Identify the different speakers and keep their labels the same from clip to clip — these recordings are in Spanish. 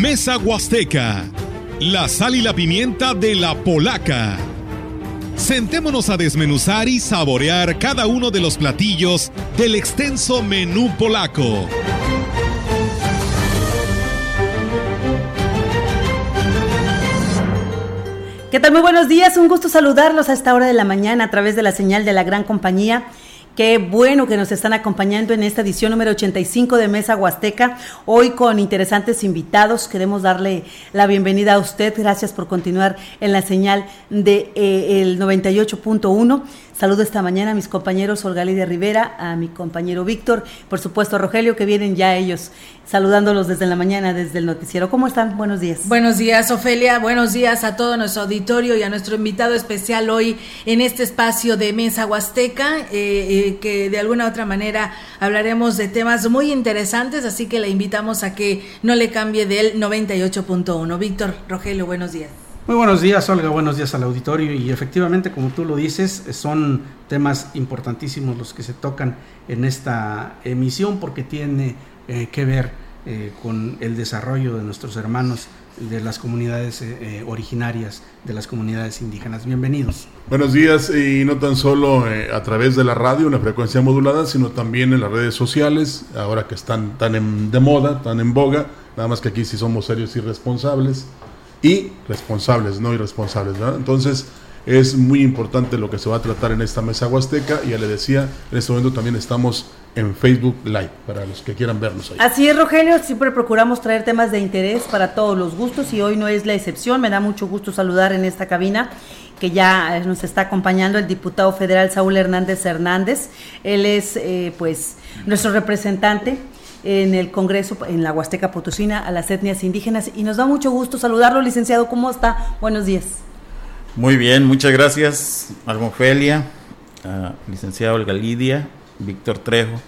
Speaker 1: Mesa Huasteca, la sal y la pimienta de la polaca. Sentémonos a desmenuzar y saborear cada uno de los platillos del extenso menú polaco.
Speaker 2: ¿Qué tal? Muy buenos días, un gusto saludarlos a esta hora de la mañana a través de la señal de la gran compañía. Qué bueno que nos están acompañando en esta edición número 85 de Mesa Huasteca. Hoy con interesantes invitados. Queremos darle la bienvenida a usted. Gracias por continuar en la señal de eh, el 98.1. Saludo esta mañana a mis compañeros Olga Lidia Rivera, a mi compañero Víctor, por supuesto a Rogelio, que vienen ya ellos saludándolos desde la mañana, desde el noticiero. ¿Cómo están? Buenos días.
Speaker 3: Buenos días, Ofelia. Buenos días a todo nuestro auditorio y a nuestro invitado especial hoy en este espacio de Mesa Huasteca, eh, eh, que de alguna u otra manera hablaremos de temas muy interesantes, así que le invitamos a que no le cambie del 98.1. Víctor, Rogelio, buenos días.
Speaker 4: Muy buenos días, Olga, buenos días al auditorio y efectivamente, como tú lo dices, son temas importantísimos los que se tocan en esta emisión porque tiene eh, que ver eh, con el desarrollo de nuestros hermanos de las comunidades eh, originarias, de las comunidades indígenas. Bienvenidos.
Speaker 5: Buenos días y no tan solo a través de la radio, una frecuencia modulada, sino también en las redes sociales, ahora que están tan de moda, tan en boga, nada más que aquí sí somos serios y responsables y responsables, no irresponsables. ¿verdad? Entonces es muy importante lo que se va a tratar en esta mesa huasteca ya le decía, en este momento también estamos en Facebook Live para los que quieran vernos ahí.
Speaker 2: Así es, Rogelio, siempre procuramos traer temas de interés para todos los gustos y hoy no es la excepción. Me da mucho gusto saludar en esta cabina que ya nos está acompañando el diputado federal Saúl Hernández Hernández. Él es eh, pues nuestro representante en el Congreso, en la Huasteca Potosina, a las etnias indígenas. Y nos da mucho gusto saludarlo, licenciado. ¿Cómo está? Buenos días.
Speaker 6: Muy bien, muchas gracias, Almofelia, licenciado Olga Lidia, Víctor Trejo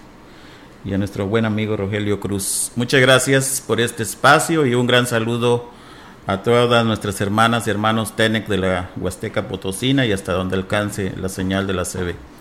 Speaker 6: y a nuestro buen amigo Rogelio Cruz. Muchas gracias por este espacio y un gran saludo a todas nuestras hermanas y hermanos TENEC de la Huasteca Potosina y hasta donde alcance la señal de la CB.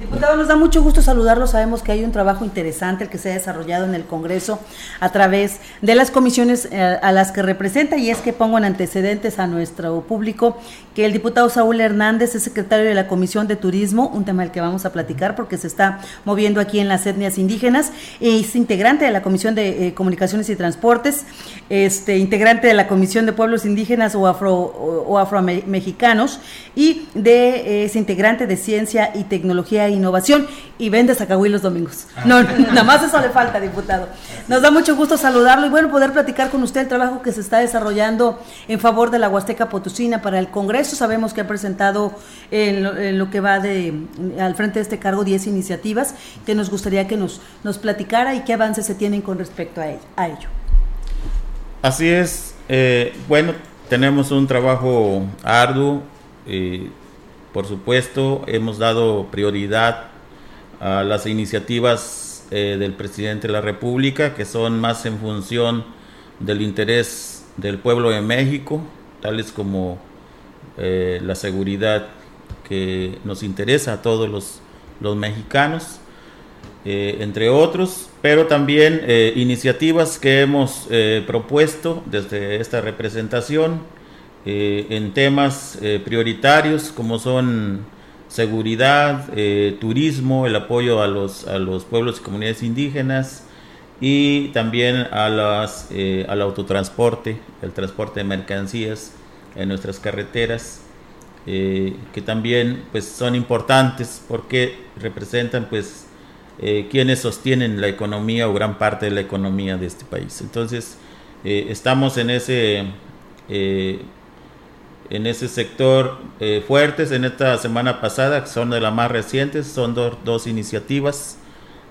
Speaker 2: Diputado, nos da mucho gusto saludarlo. Sabemos que hay un trabajo interesante el que se ha desarrollado en el Congreso a través de las comisiones eh, a las que representa y es que pongo en antecedentes a nuestro público que el diputado Saúl Hernández es secretario de la Comisión de Turismo, un tema del que vamos a platicar porque se está moviendo aquí en las etnias indígenas, es integrante de la Comisión de eh, Comunicaciones y Transportes, este integrante de la Comisión de Pueblos Indígenas o afro o, afromexicanos y de, es integrante de Ciencia y Tecnología e Innovación y vende Zacahuí los domingos. Ah. No, nada más eso le falta, diputado. Nos da mucho gusto saludarlo y bueno, poder platicar con usted el trabajo que se está desarrollando en favor de la Huasteca Potosina para el Congreso. Sabemos que ha presentado en lo, que va de al frente de este cargo 10 iniciativas que nos gustaría que nos, nos platicara y qué avances se tienen con respecto a ello. A ello.
Speaker 6: Así es. Eh, bueno, tenemos un trabajo arduo. Eh, por supuesto, hemos dado prioridad a las iniciativas eh, del presidente de la República, que son más en función del interés del pueblo de México, tales como eh, la seguridad que nos interesa a todos los, mexicanos, eh, entre otros, pero también iniciativas que hemos propuesto desde esta representación eh, en temas eh, prioritarios como son seguridad, eh, turismo, el apoyo a los, a los pueblos y comunidades indígenas y también a las, al autotransporte, el transporte de mercancías en nuestras carreteras, que también pues, son importantes porque representan pues, quienes sostienen la economía o gran parte de la economía de este país. Entonces, estamos en ese en ese sector eh, fuertes en esta semana pasada, son de las más recientes, son dos iniciativas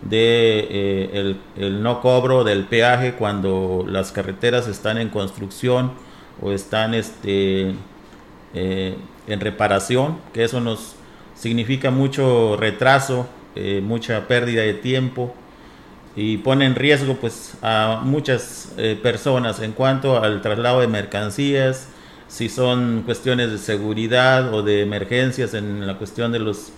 Speaker 6: de eh, el, no cobro del peaje cuando las carreteras están en construcción o están este, eh, en reparación, que eso nos significa mucho retraso, mucha pérdida de tiempo y pone en riesgo pues a muchas personas en cuanto al traslado de mercancías, si son cuestiones de seguridad o de emergencias en la cuestión de los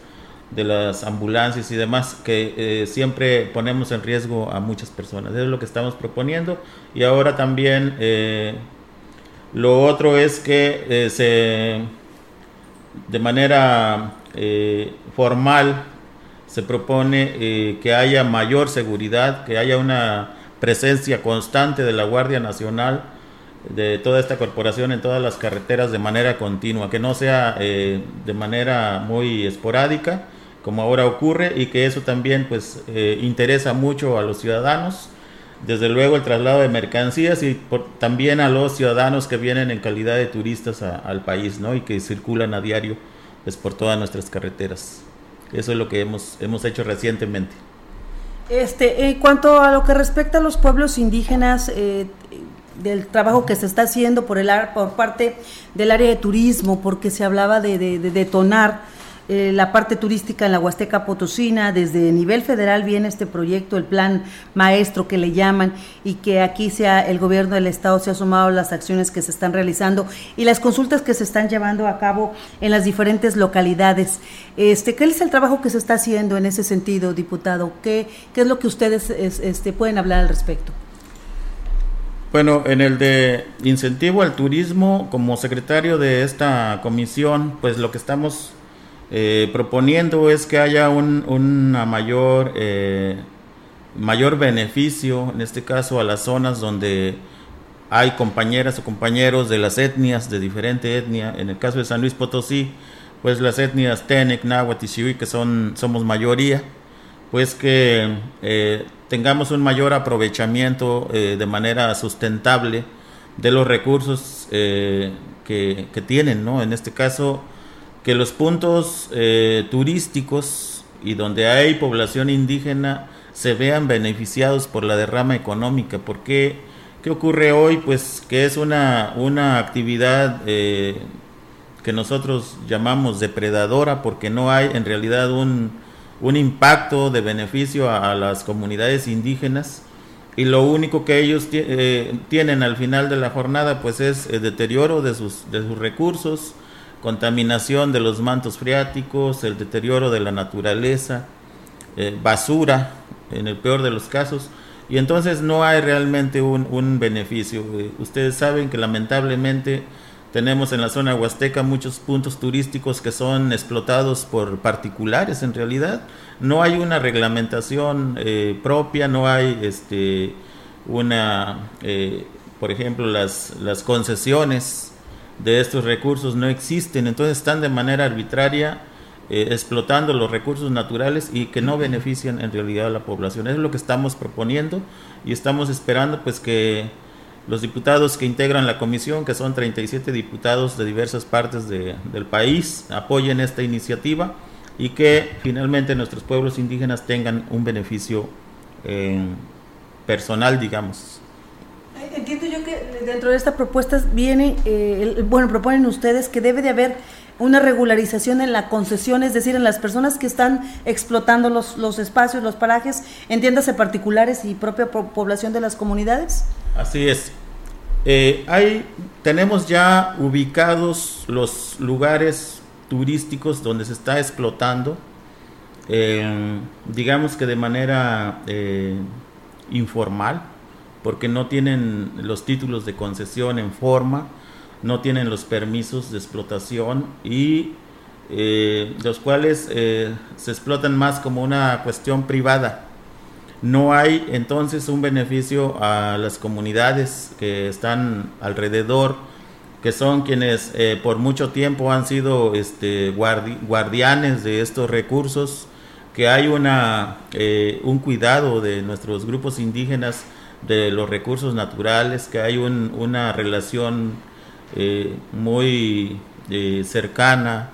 Speaker 6: de las ambulancias y demás, que eh, siempre ponemos en riesgo a muchas personas. Eso es lo que estamos proponiendo. Y ahora también eh, lo otro es que eh, se, de manera formal se propone que haya mayor seguridad, que haya una presencia constante de la Guardia Nacional de toda esta corporación en todas las carreteras de manera continua, que no sea de manera muy esporádica, como ahora ocurre y que eso también pues eh, interesa mucho a los ciudadanos. Desde luego el traslado de mercancías y también a los ciudadanos que vienen en calidad de turistas al país ¿no? y que circulan a diario pues, por todas nuestras carreteras. Eso es lo que hemos hemos hecho recientemente.
Speaker 2: Este en cuanto a lo que respecta a los pueblos indígenas eh, del trabajo que se está haciendo por el por parte del área de turismo porque se hablaba de, de, de detonar eh, la parte turística en la Huasteca Potosina. Desde nivel federal viene este proyecto, el plan maestro que le llaman, y que aquí sea el gobierno del estado se ha sumado a las acciones que se están realizando y las consultas que se están llevando a cabo en las diferentes localidades. Este, ¿Qué es el trabajo que se está haciendo en ese sentido, diputado? ¿Qué, qué es lo que ustedes este, pueden hablar al respecto?
Speaker 6: Bueno, en el de incentivo al turismo, como secretario de esta comisión, pues lo que estamos eh, proponiendo es que haya un una mayor, eh, mayor beneficio, en este caso a las zonas donde hay compañeras o compañeros de las etnias, de diferente etnia. En el caso de San Luis Potosí, pues las etnias Tenec, Náhuatl y que son, somos mayoría, pues que eh, tengamos un mayor aprovechamiento de manera sustentable de los recursos que, que, tienen, ¿no? En este caso, que los puntos eh, turísticos y donde hay población indígena se vean beneficiados por la derrama económica. porque qué? ocurre hoy? Pues que es una, una actividad eh, que nosotros llamamos depredadora porque no hay en realidad un, un impacto de beneficio a, las comunidades indígenas y lo único que ellos eh, tienen al final de la jornada pues es el deterioro de sus, de sus recursos, contaminación de los mantos freáticos, el deterioro de la naturaleza, eh, basura, en el peor de los casos, y entonces no hay realmente un, beneficio. Eh, ustedes saben que lamentablemente tenemos en la zona huasteca muchos puntos turísticos que son explotados por particulares en realidad. No hay una reglamentación eh, propia, no hay este, una, por ejemplo, las, las concesiones de estos recursos no existen, entonces están de manera arbitraria eh, explotando los recursos naturales y que no benefician en realidad a la población. es lo que estamos proponiendo y estamos esperando pues que los diputados que integran la comisión, que son 37 diputados de diversas partes del país, apoyen esta iniciativa y que finalmente nuestros pueblos indígenas tengan un beneficio eh, personal, digamos.
Speaker 2: Entiendo yo que dentro de esta propuesta viene, eh, bueno, proponen ustedes que debe de haber una regularización en la concesión, es decir, en las personas que están explotando los, los espacios, los parajes, entiéndase particulares y propia población de las comunidades.
Speaker 6: Así es. Eh, hay, tenemos ya ubicados los lugares turísticos donde se está explotando, eh, digamos que de manera informal porque no tienen los títulos de concesión en forma, no tienen los permisos de explotación y eh, los cuales eh, se explotan más como una cuestión privada. No hay entonces un beneficio a las comunidades que están alrededor, que son quienes eh, por mucho tiempo han sido este, guardianes de estos recursos, que hay una, un cuidado de nuestros grupos indígenas de los recursos naturales, que hay una relación eh, muy eh, cercana,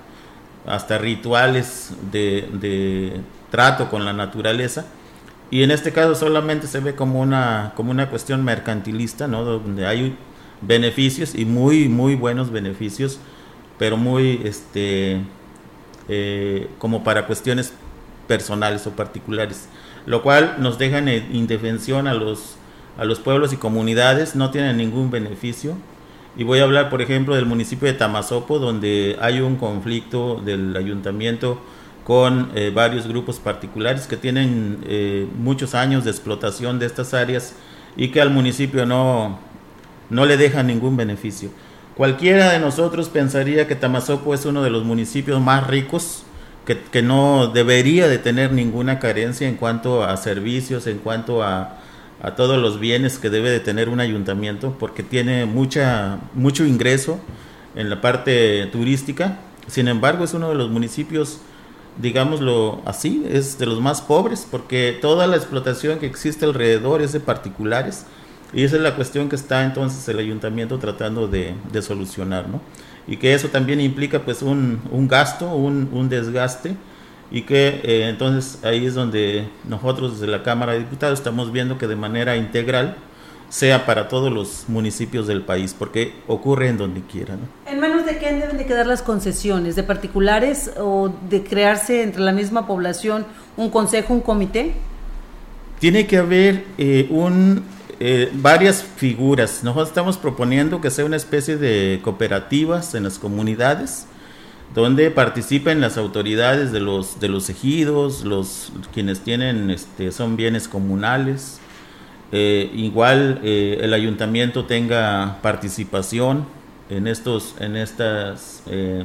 Speaker 6: hasta rituales de, trato con la naturaleza. Y en este caso solamente se ve como una, como una cuestión mercantilista, ¿no? donde hay beneficios y muy, muy buenos beneficios, pero muy este, eh, como para cuestiones personales o particulares, lo cual nos deja en indefensión a los a los pueblos y comunidades, no tienen ningún beneficio. Y voy a hablar, por ejemplo, del municipio de Tamazopo, donde hay un conflicto del ayuntamiento con eh, varios grupos particulares que tienen eh, muchos años de explotación de estas áreas y que al municipio no, no le dejan ningún beneficio. Cualquiera de nosotros pensaría que Tamazopo es uno de los municipios más ricos, que, que no debería de tener ninguna carencia en cuanto a servicios, en cuanto a, a todos los bienes que debe de tener un ayuntamiento, porque tiene mucha, mucho ingreso en la parte turística. Sin embargo, es uno de los municipios digámoslo así, es de los más pobres, porque toda la explotación que existe alrededor es de particulares, y esa es la cuestión que está entonces el ayuntamiento tratando de, solucionar, ¿no? Y que eso también implica pues un, gasto, un, desgaste, y que eh, entonces ahí es donde nosotros desde la Cámara de Diputados estamos viendo que de manera integral sea para todos los municipios del país, porque ocurre en donde quiera. ¿no?
Speaker 2: ¿En manos de quién deben de quedar las concesiones? ¿De particulares o de crearse entre la misma población un consejo, un comité?
Speaker 6: Tiene que haber eh, un, eh, varias figuras. Nosotros estamos proponiendo que sea una especie de cooperativas en las comunidades donde participen las autoridades de los de los ejidos, los quienes tienen este son bienes comunales, eh, igual eh, el ayuntamiento tenga participación en estos en estas eh,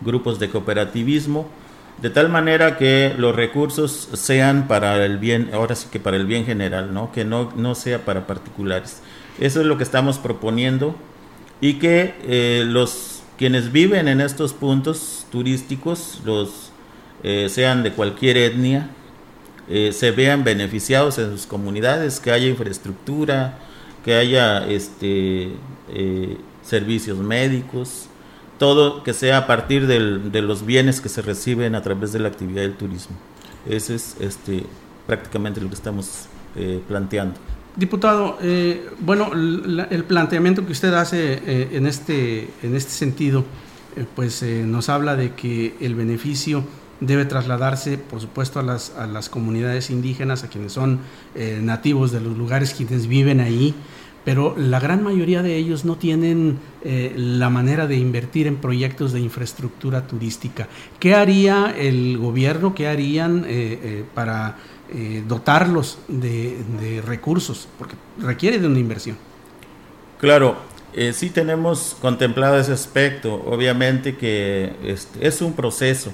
Speaker 6: grupos de cooperativismo de tal manera que los recursos sean para el bien ahora sí que para el bien general no que no no sea para particulares. Eso es lo que estamos proponiendo y que los quienes viven en estos puntos turísticos los sean de cualquier etnia eh, se vean beneficiados en sus comunidades, que haya infraestructura, que haya este, eh, servicios médicos, todo que sea a partir de los bienes que se reciben a través de la actividad del turismo. Ese es este, prácticamente lo que estamos eh, planteando.
Speaker 4: Diputado, bueno, el planteamiento que usted hace en, este, en este sentido, pues nos habla de que el beneficio debe trasladarse, por supuesto, a las, a las comunidades indígenas, a quienes son eh, nativos de los lugares, quienes viven ahí, pero la gran mayoría de ellos no tienen eh, la manera de invertir en proyectos de infraestructura turística. ¿Qué haría el gobierno, qué harían eh, para dotarlos de, recursos? Porque requiere de una inversión.
Speaker 6: Claro, sí tenemos contemplado ese aspecto. Obviamente que este, es un proceso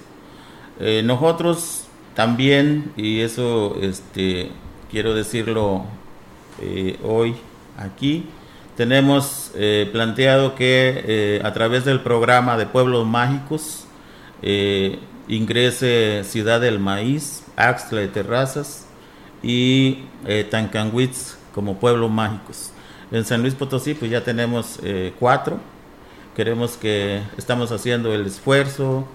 Speaker 6: eh, nosotros también, y eso este, quiero decirlo eh, hoy aquí, tenemos eh, planteado que a través del programa de Pueblos Mágicos ingrese Ciudad del Maíz, Axtla de Terrazas y Tancanwitz como pueblos mágicos. En San Luis Potosí pues ya tenemos cuatro, queremos que estamos haciendo el esfuerzo,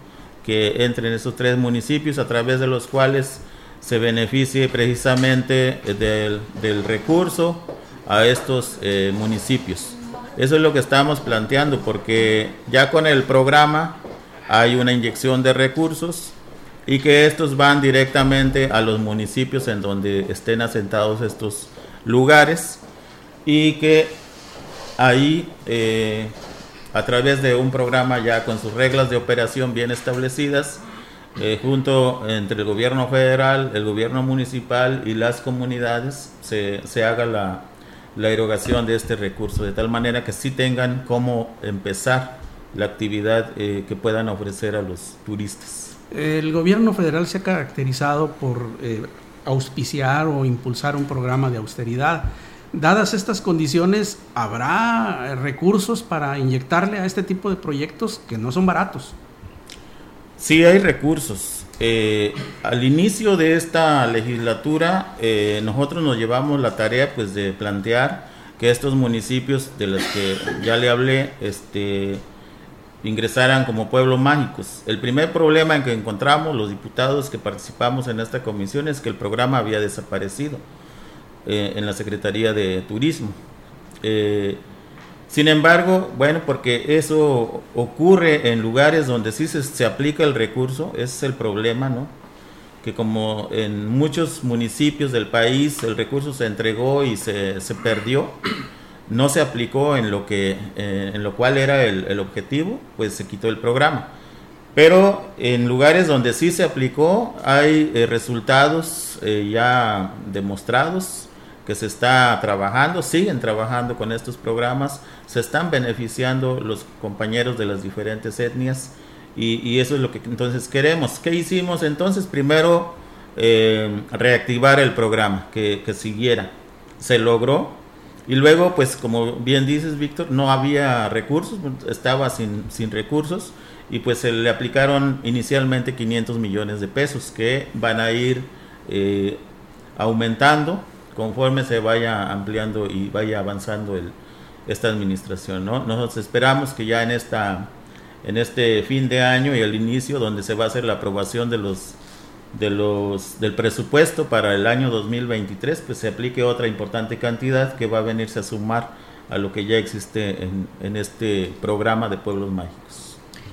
Speaker 6: que entren esos tres municipios a través de los cuales se beneficie precisamente del, recurso a estos eh, municipios. Eso es lo que estamos planteando porque ya con el programa hay una inyección de recursos y que estos van directamente a los municipios en donde estén asentados estos lugares y que ahí eh, a través de un programa ya con sus reglas de operación bien establecidas, eh, junto entre el gobierno federal, el gobierno municipal y las comunidades, se, se haga la, la, erogación de este recurso, de tal manera que sí tengan cómo empezar la actividad eh, que puedan ofrecer a los turistas.
Speaker 4: El gobierno federal se ha caracterizado por eh, auspiciar o impulsar un programa de austeridad dadas estas condiciones, ¿habrá recursos para inyectarle a este tipo de proyectos que no son baratos?
Speaker 6: Sí, hay recursos. Eh, al inicio de esta legislatura, eh, nosotros nos llevamos la tarea pues, de plantear que estos municipios de los que ya le hablé este, ingresaran como pueblos mágicos. El primer problema en que encontramos los diputados que participamos en esta comisión es que el programa había desaparecido. Eh, en la Secretaría de Turismo. Eh, sin embargo, bueno, porque eso ocurre en lugares donde sí se, aplica el recurso, ese es el problema, ¿no? Que como en muchos municipios del país el recurso se entregó y se, perdió, no se aplicó en lo que eh, en lo cual era el, el, objetivo, pues se quitó el programa. Pero en lugares donde sí se aplicó hay eh, resultados eh, ya demostrados que se está trabajando, siguen trabajando con estos programas, se están beneficiando los compañeros de las diferentes etnias y, eso es lo que entonces queremos. ¿Qué hicimos entonces? Primero eh, reactivar el programa, que, siguiera. Se logró, y luego, pues como bien dices, Víctor, no había recursos, estaba sin, sin recursos y pues se le aplicaron inicialmente 500 millones de pesos que van a ir eh, aumentando conforme se vaya ampliando y vaya avanzando el, esta administración. ¿no? Nosotros esperamos que ya en, esta, en este fin de año y el inicio, donde se va a hacer la aprobación de los, de los, del presupuesto para el año 2023, pues se aplique otra importante cantidad que va a venirse a sumar a lo que ya existe en, en este programa de pueblos mágicos.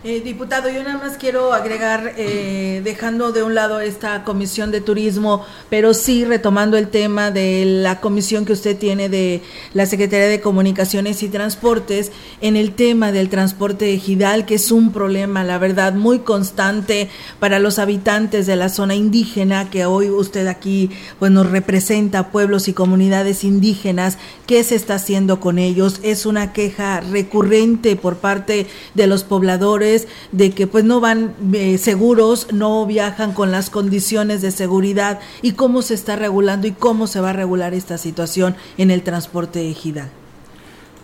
Speaker 3: Eh, diputado, yo nada más quiero agregar, eh, dejando de un lado esta comisión de turismo, pero sí retomando el tema de la comisión que usted tiene de la Secretaría de Comunicaciones y Transportes, en el tema del transporte ejidal, que es un problema, la verdad, muy constante para los habitantes de la zona indígena, que hoy usted aquí pues, nos representa, pueblos y comunidades indígenas, ¿qué se está haciendo con ellos? Es una queja recurrente por parte de los pobladores de que pues no van eh, seguros, no viajan con las condiciones de seguridad y cómo se está regulando y cómo se va a regular esta situación en el transporte ejidal.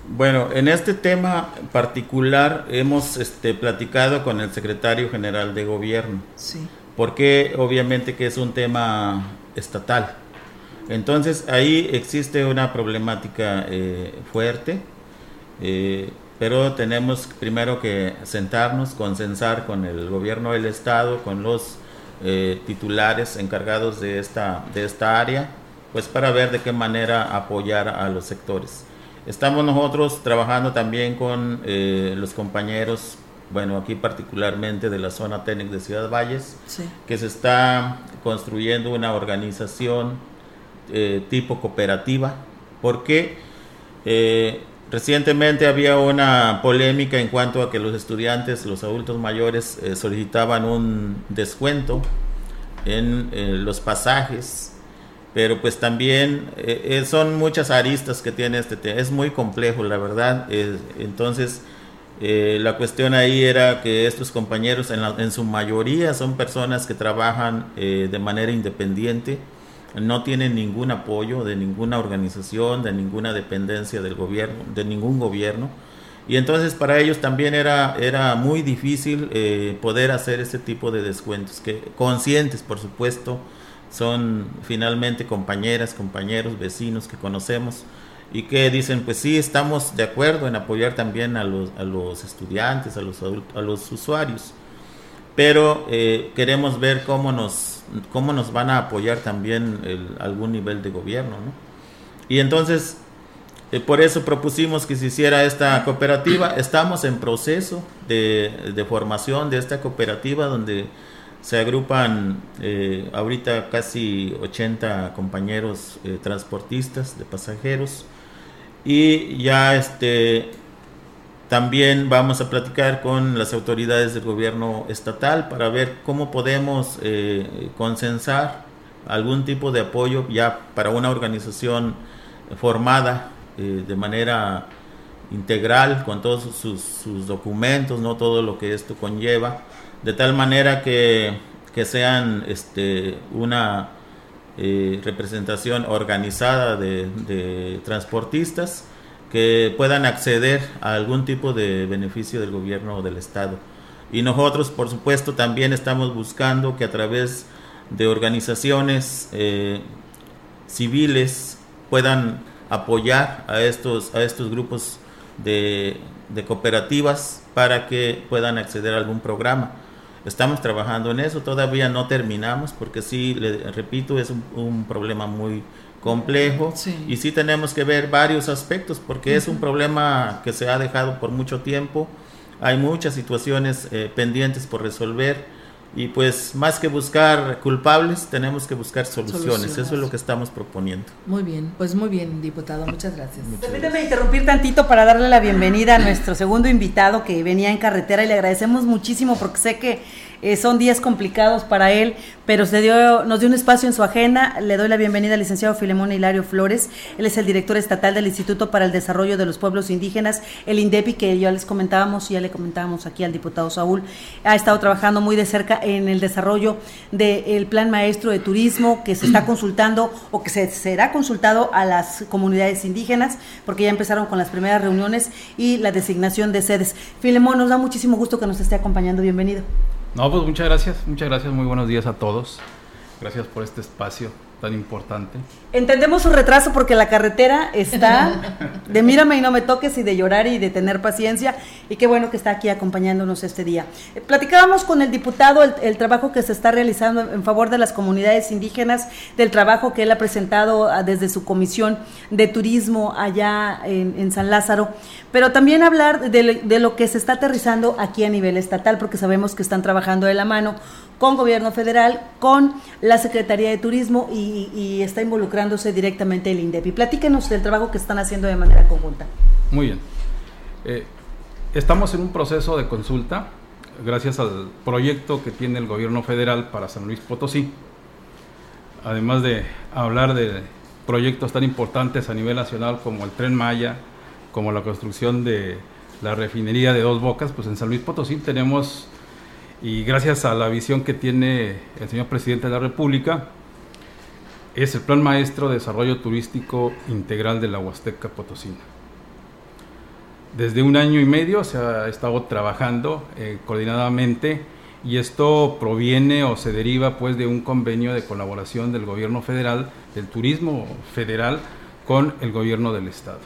Speaker 6: Bueno, en este tema particular hemos este, platicado con el secretario general de gobierno, sí. porque obviamente que es un tema estatal. Entonces ahí existe una problemática eh, fuerte. Eh, pero tenemos primero que sentarnos, consensar con el gobierno del estado, con los eh, titulares encargados de esta, de esta área, pues para ver de qué manera apoyar a los sectores. Estamos nosotros trabajando también con eh, los compañeros, bueno, aquí particularmente de la zona técnica de Ciudad Valles, que se está construyendo una organización eh, tipo cooperativa, porque Recientemente había una polémica en cuanto a que los estudiantes, los adultos mayores, eh, solicitaban un descuento en eh, los pasajes, pero pues también eh, son muchas aristas que tiene este tema. Es muy complejo, la verdad. entonces, la cuestión ahí era que estos compañeros, en, en, su mayoría, son personas que trabajan de manera independiente no tienen ningún apoyo de ninguna organización, de ninguna dependencia del gobierno, de ningún gobierno. Y entonces para ellos también era, era muy difícil eh, poder hacer ese tipo de descuentos, que conscientes por supuesto, son finalmente compañeras, compañeros, vecinos que conocemos y que dicen, pues sí, estamos de acuerdo en apoyar también a los, a los estudiantes, a los, a los usuarios, pero eh, queremos ver cómo nos cómo nos van a apoyar también algún nivel de gobierno. ¿no? Y entonces, eh, por eso propusimos que se hiciera esta cooperativa. Estamos en proceso de, formación de esta cooperativa donde se agrupan eh, ahorita casi 80 compañeros eh, transportistas de pasajeros y ya este también vamos a platicar con las autoridades del gobierno estatal para ver cómo podemos eh, consensar algún tipo de apoyo ya para una organización formada eh, de manera integral con todos sus, documentos, no todo lo que esto conlleva, de tal manera que, sean este, una eh, representación organizada de transportistas que puedan acceder a algún tipo de beneficio del gobierno o del Estado. Y nosotros, por supuesto, también estamos buscando que a través de organizaciones eh, civiles puedan apoyar a estos, a estos grupos de, cooperativas para que puedan acceder a algún programa. Estamos trabajando en eso, todavía no terminamos porque sí, le repito, es un, un problema muy, complejo y sí tenemos que ver varios aspectos porque es un problema que se ha dejado por mucho tiempo, hay muchas situaciones eh, pendientes por resolver y pues más que buscar culpables, tenemos que buscar soluciones. Eso es lo que estamos proponiendo.
Speaker 3: Muy bien, pues muy bien, diputado. Muchas gracias.
Speaker 2: Permíteme interrumpir tantito para darle la bienvenida a nuestro segundo invitado que venía en carretera y le agradecemos muchísimo porque sé que eh, son días complicados para él, pero se dio, nos dio un espacio en su agenda. Le doy la bienvenida al licenciado Filemón Hilario Flores. Él es el director estatal del Instituto para el Desarrollo de los Pueblos Indígenas, el INDEPI, que ya les comentábamos y ya le comentábamos aquí al diputado Saúl. Ha estado trabajando muy de cerca en el desarrollo del plan maestro de turismo que se está consultando o que se será consultado a las comunidades indígenas, porque ya empezaron con las primeras reuniones y la designación de sedes. Filemón, nos da muchísimo gusto que nos esté acompañando. Bienvenido.
Speaker 7: No, pues muchas gracias, muchas gracias, muy buenos días a todos. Gracias por este espacio tan importante.
Speaker 2: Entendemos su retraso porque la carretera está de mírame y no me toques y de llorar y de tener paciencia y qué bueno que está aquí acompañándonos este día. Eh, platicábamos con el diputado el, trabajo que se está realizando en favor de las comunidades indígenas, del trabajo que él ha presentado ah, desde su comisión de turismo allá en, San Lázaro, pero también hablar de, de lo que se está aterrizando aquí a nivel estatal porque sabemos que están trabajando de la mano con gobierno federal, con la Secretaría de Turismo y, está involucrándose directamente el INDEPI. Platíquenos del trabajo que están haciendo de manera conjunta.
Speaker 7: Muy bien. Eh, estamos en un proceso de consulta gracias al proyecto que tiene el gobierno federal para San Luis Potosí. Además de hablar de proyectos tan importantes a nivel nacional como el tren Maya, como la construcción de la refinería de Dos Bocas, pues en San Luis Potosí tenemos y gracias a la visión que tiene el señor presidente de la República, es el Plan Maestro de Desarrollo Turístico Integral de la Huasteca Potosina. Desde un año y medio se ha estado trabajando eh, coordinadamente y esto proviene o se deriva pues de un convenio de colaboración del gobierno federal, del turismo federal con el gobierno del estado.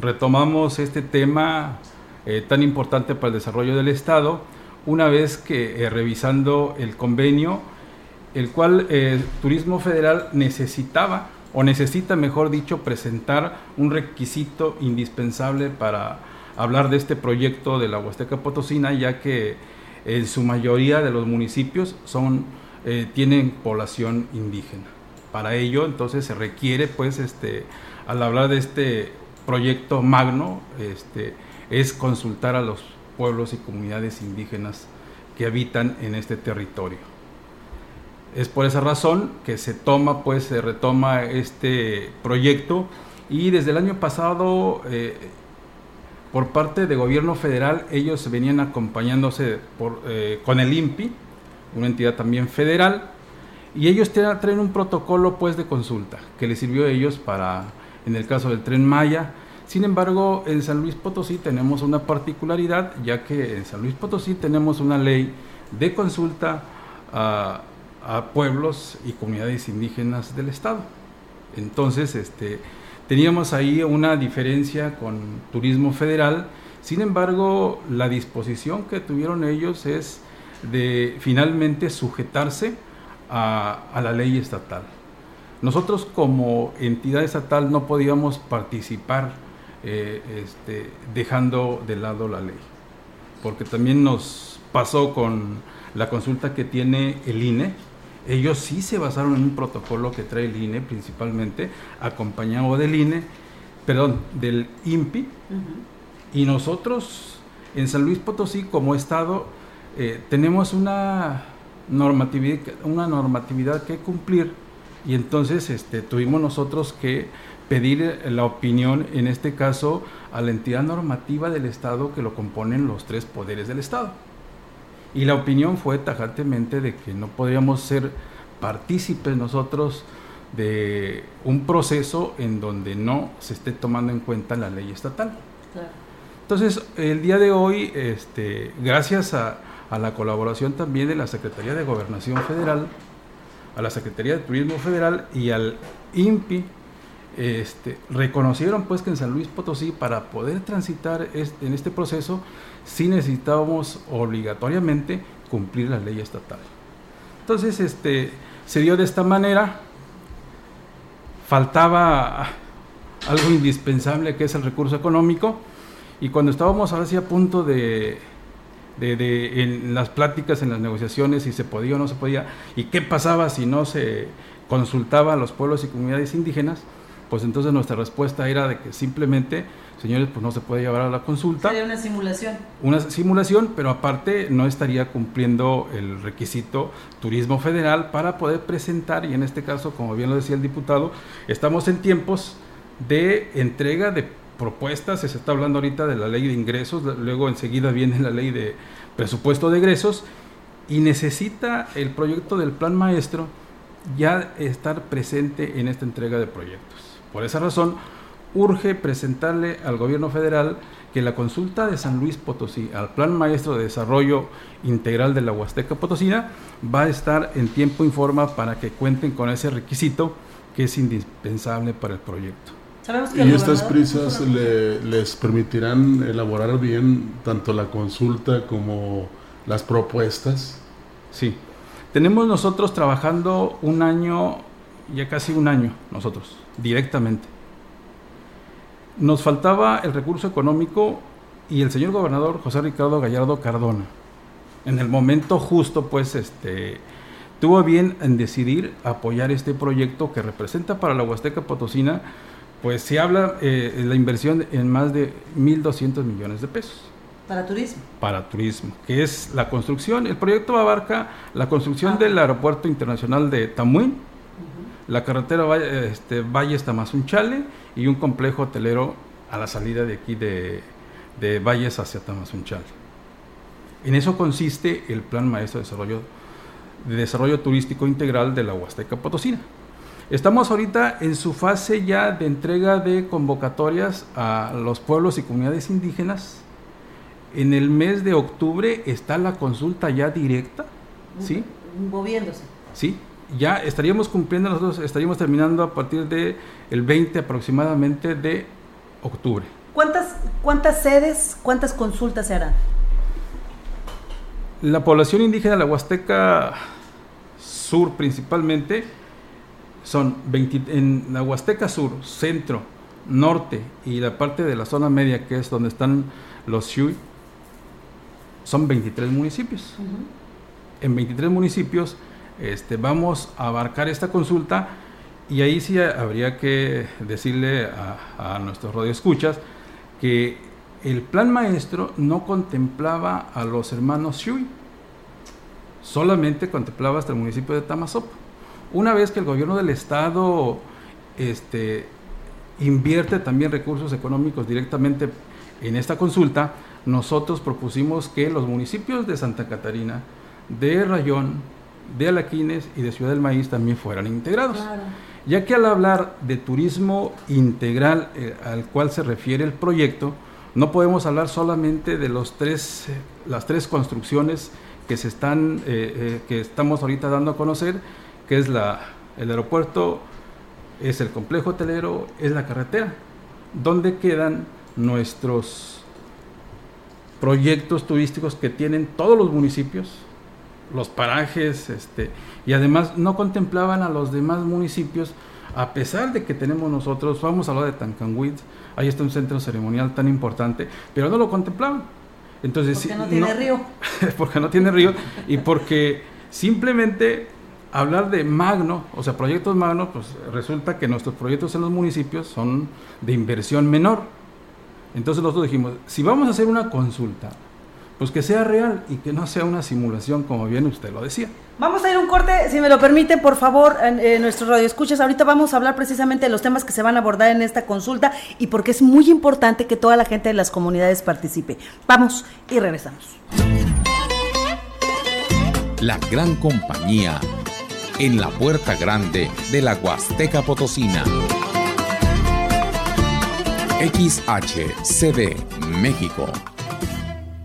Speaker 7: Retomamos este tema eh, tan importante para el desarrollo del estado una vez que eh, revisando el convenio, el cual eh, Turismo Federal necesitaba, o necesita, mejor dicho, presentar un requisito indispensable para hablar de este proyecto de la Huasteca Potosina, ya que en su mayoría de los municipios son, eh, tienen población indígena. Para ello, entonces, se requiere, pues, este, al hablar de este proyecto magno, este, es consultar a los pueblos y comunidades indígenas que habitan en este territorio. Es por esa razón que se toma, pues se retoma este proyecto y desde el año pasado, eh, por parte del gobierno federal, ellos venían acompañándose eh, con el INPI, una entidad también federal, y ellos traen un protocolo pues de consulta que les sirvió a ellos para, en el caso del tren Maya, sin embargo, en San Luis Potosí tenemos una particularidad, ya que en San Luis Potosí tenemos una ley de consulta a, pueblos y comunidades indígenas del Estado. Entonces, este, teníamos ahí una diferencia con turismo federal, sin embargo, la disposición que tuvieron ellos es de finalmente sujetarse a, a la ley estatal. Nosotros como entidad estatal no podíamos participar eh, este, dejando de lado la ley. Porque también nos pasó con la consulta que tiene el INE. Ellos sí se basaron en un protocolo que trae el INE principalmente, acompañado del INE, perdón, del INPI. Y nosotros en San Luis Potosí como Estado eh, tenemos una normatividad, una normatividad que cumplir y entonces este, tuvimos nosotros que pedir la opinión, en este caso, a la entidad normativa del Estado que lo componen los tres poderes del Estado. Y la opinión fue tajantemente de que no podríamos ser partícipes nosotros de un proceso en donde no se esté tomando en cuenta la ley estatal. Entonces, el día de hoy, este, gracias a, a la colaboración también de la Secretaría de Gobernación Federal, a la Secretaría de Turismo Federal y al INPI, este, reconocieron pues que en San Luis Potosí para poder transitar en este proceso sí necesitábamos obligatoriamente cumplir la ley estatal. Entonces este, se dio de esta manera, faltaba algo indispensable que es el recurso económico y cuando estábamos ahora sí a punto de, de, en las pláticas, en las negociaciones, si se podía o no se podía, y qué pasaba si no se consultaba a los pueblos y comunidades indígenas, pues entonces nuestra respuesta era de que simplemente, señores, pues no se puede llevar a la consulta.
Speaker 2: Sería una simulación.
Speaker 7: Una simulación, pero aparte no estaría cumpliendo el requisito turismo federal para poder presentar, y en este caso, como bien lo decía el diputado, estamos en tiempos de entrega de propuestas, se está hablando ahorita de la ley de ingresos, luego enseguida viene la ley de presupuesto de egresos, y necesita el proyecto del plan maestro ya estar presente en esta entrega de proyectos. Por esa razón, urge presentarle al gobierno federal que la consulta de San Luis Potosí al Plan Maestro de Desarrollo Integral de la Huasteca Potosina va a estar en tiempo y forma para que cuenten con ese requisito que es indispensable para el proyecto.
Speaker 5: Y estas prisas les permitirán elaborar bien tanto la consulta como las propuestas.
Speaker 7: Sí, tenemos nosotros trabajando un año, ya casi un año, nosotros, directamente. Nos faltaba el recurso económico y el señor gobernador José Ricardo Gallardo Cardona, en el momento justo, pues, este, tuvo bien en decidir apoyar este proyecto que representa para la Huasteca Potosina pues se habla eh, la inversión en más de 1.200 millones de pesos.
Speaker 2: Para turismo.
Speaker 7: Para turismo, que es la construcción. El proyecto abarca la construcción ah. del aeropuerto internacional de Tamuín, la carretera este, Valles Tamazunchale y un complejo hotelero a la salida de aquí de, de Valles hacia Tamazunchale. En eso consiste el Plan Maestro de Desarrollo, de Desarrollo Turístico Integral de la Huasteca Potosina. Estamos ahorita en su fase ya de entrega de convocatorias a los pueblos y comunidades indígenas. En el mes de octubre está la consulta ya directa, ¿sí?
Speaker 2: Moviéndose.
Speaker 7: Sí, ya estaríamos cumpliendo nosotros, estaríamos terminando a partir del el 20 aproximadamente de octubre.
Speaker 2: ¿Cuántas, ¿Cuántas sedes, cuántas consultas se harán?
Speaker 7: La población indígena de la Huasteca Sur principalmente son 20, en la Huasteca Sur, Centro, Norte y la parte de la zona media, que es donde están los Shui, son 23 municipios. En 23 municipios este, vamos a abarcar esta consulta y ahí sí habría que decirle a, a nuestros radioescuchas que el plan maestro no contemplaba a los hermanos Shui, solamente contemplaba hasta el municipio de Tamazopo. Una vez que el gobierno del estado este, invierte también recursos económicos directamente en esta consulta, nosotros propusimos que los municipios de Santa Catarina, de Rayón, de Alaquines y de Ciudad del Maíz también fueran integrados. Ya que al hablar de turismo integral eh, al cual se refiere el proyecto, no podemos hablar solamente de los tres, eh, las tres construcciones que, se están, eh, que estamos ahorita dando a conocer, que es la, el aeropuerto, es el complejo hotelero, es la carretera, donde quedan nuestros proyectos turísticos que tienen todos los municipios, los parajes, este, y además no contemplaban a los demás municipios, a pesar de que tenemos nosotros, vamos a hablar de Tancanwitz, ahí está un centro ceremonial tan importante, pero no lo contemplaban. Entonces,
Speaker 2: porque no tiene río.
Speaker 7: porque no tiene río y porque simplemente hablar de magno, o sea, proyectos magno, pues resulta que nuestros proyectos en los municipios son de inversión menor. Entonces nosotros dijimos, si vamos a hacer una consulta, pues que sea real y que no sea una simulación, como bien usted lo decía.
Speaker 2: Vamos a ir un corte, si me lo permite, por favor, en, nuestro radio escuchas. Ahorita vamos a hablar precisamente de los temas que se van a abordar en esta consulta y porque es muy importante que toda la gente de las comunidades participe. Vamos y regresamos.
Speaker 1: La gran compañía en la puerta grande de la Huasteca Potosina. XHCD México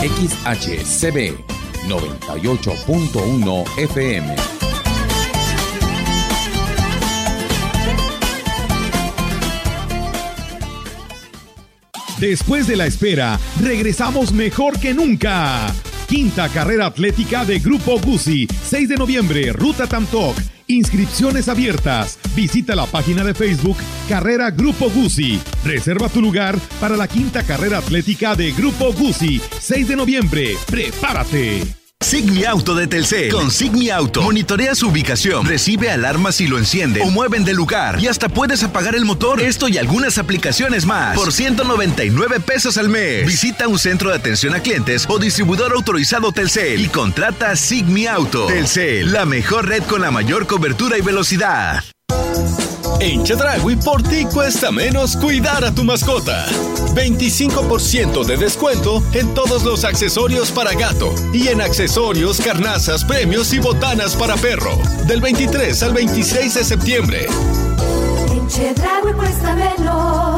Speaker 8: XHCB 98.1 FM.
Speaker 1: Después de la espera, regresamos mejor que nunca. Quinta carrera atlética de Grupo Guzzi, 6 de noviembre, Ruta Tamtoc. Inscripciones abiertas. Visita la página de Facebook Carrera Grupo Guzzi. Reserva tu lugar para la quinta carrera atlética de Grupo Guzzi, 6 de noviembre. ¡Prepárate!
Speaker 9: Sigmi Auto de Telcel. Con Sigmi Auto, monitorea su ubicación, recibe alarmas si lo enciende o mueven de lugar y hasta puedes apagar el motor. Esto y algunas aplicaciones más por 199 pesos al mes. Visita un centro de atención a clientes o distribuidor autorizado Telcel y contrata Sigmi Auto. Telcel, la mejor red con la mayor cobertura y velocidad.
Speaker 10: En Chedragui por ti cuesta menos cuidar a tu mascota. 25% de descuento en todos los accesorios para gato y en accesorios, carnazas, premios y botanas para perro. Del 23 al 26 de septiembre.
Speaker 11: En cuesta menos.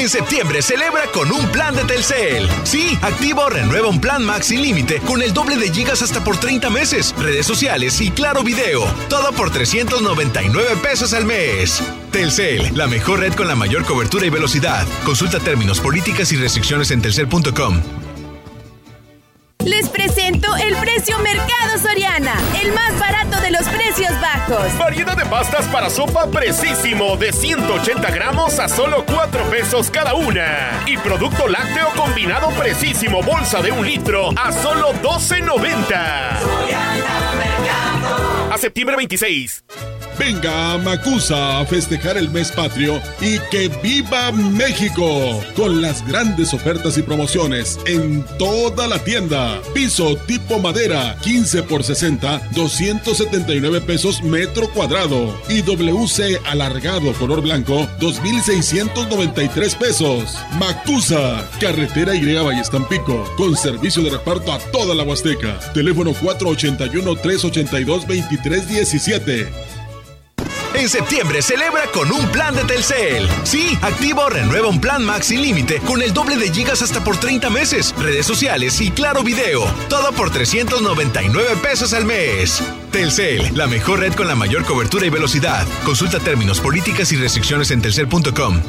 Speaker 9: En septiembre celebra con un plan de Telcel. Sí, activa o renueva un plan Max sin límite con el doble de gigas hasta por 30 meses, redes sociales y claro video. Todo por 399 pesos al mes. Telcel, la mejor red con la mayor cobertura y velocidad. Consulta términos, políticas y restricciones en telcel.com.
Speaker 12: Les presento el precio Mercado Soriana, el más barato de los precios bajos.
Speaker 13: Variedad de pastas para sopa precisísimo de 180 gramos a solo 4 pesos cada una. Y producto lácteo combinado precisísimo bolsa de un litro a solo 12.90. A septiembre 26.
Speaker 14: Venga a Macusa a festejar el mes patrio y que viva México con las grandes ofertas y promociones en toda la tienda. Piso tipo madera 15 por 60, 279 pesos metro cuadrado y WC alargado color blanco 2693 pesos. Macusa, carretera Y Tampico, con servicio de reparto a toda la Huasteca. Teléfono 481 382 2317.
Speaker 9: En septiembre celebra con un plan de Telcel. Sí, activa o renueva un plan Max sin límite con el doble de gigas hasta por 30 meses, redes sociales y claro video. Todo por 399 pesos al mes. Telcel, la mejor red con la mayor cobertura y velocidad. Consulta términos, políticas y restricciones en telcel.com.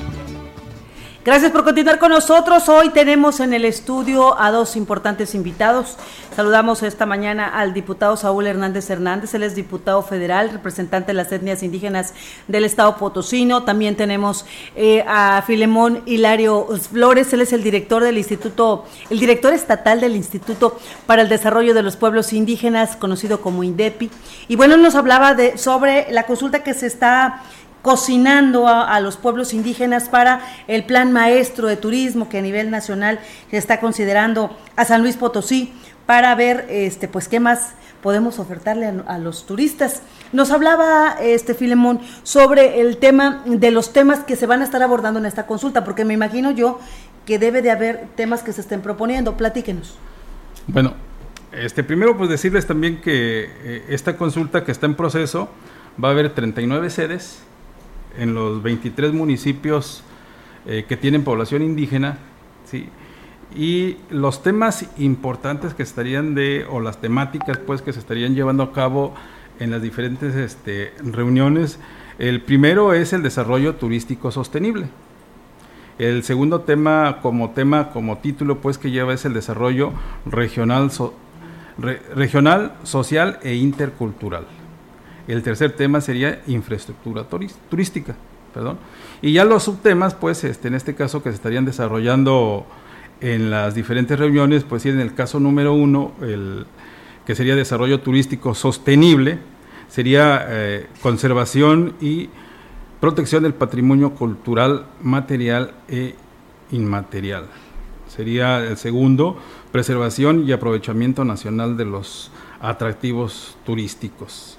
Speaker 2: Gracias por continuar con nosotros. Hoy tenemos en el estudio a dos importantes invitados. Saludamos esta mañana al diputado Saúl Hernández Hernández, él es diputado federal, representante de las etnias indígenas del Estado Potosino. También tenemos eh, a Filemón Hilario Flores, él es el director del Instituto, el director estatal del Instituto para el Desarrollo de los Pueblos Indígenas, conocido como INDEPI. Y bueno, nos hablaba de sobre la consulta que se está cocinando a, los pueblos indígenas para el plan maestro de turismo que a nivel nacional se está considerando a San Luis Potosí para ver este pues qué más podemos ofertarle a, los turistas. Nos hablaba este Filemón sobre el tema de los temas que se van a estar abordando en esta consulta, porque me imagino yo que debe de haber temas que se estén proponiendo. Platíquenos.
Speaker 7: Bueno, este primero pues decirles también que eh, esta consulta que está en proceso va a haber 39 sedes en los 23 municipios eh, que tienen población indígena, ¿sí? y los temas importantes que estarían de, o las temáticas pues que se estarían llevando a cabo en las diferentes este, reuniones, el primero es el desarrollo turístico sostenible. El segundo tema como tema, como título pues que lleva es el desarrollo regional, regional social e intercultural. El tercer tema sería infraestructura turística. Perdón. Y ya los subtemas, pues este, en este caso que se estarían desarrollando en las diferentes reuniones, pues en el caso número uno, el, que sería desarrollo turístico sostenible, sería eh, conservación y protección del patrimonio cultural material e inmaterial. Sería el segundo, preservación y aprovechamiento nacional de los atractivos turísticos.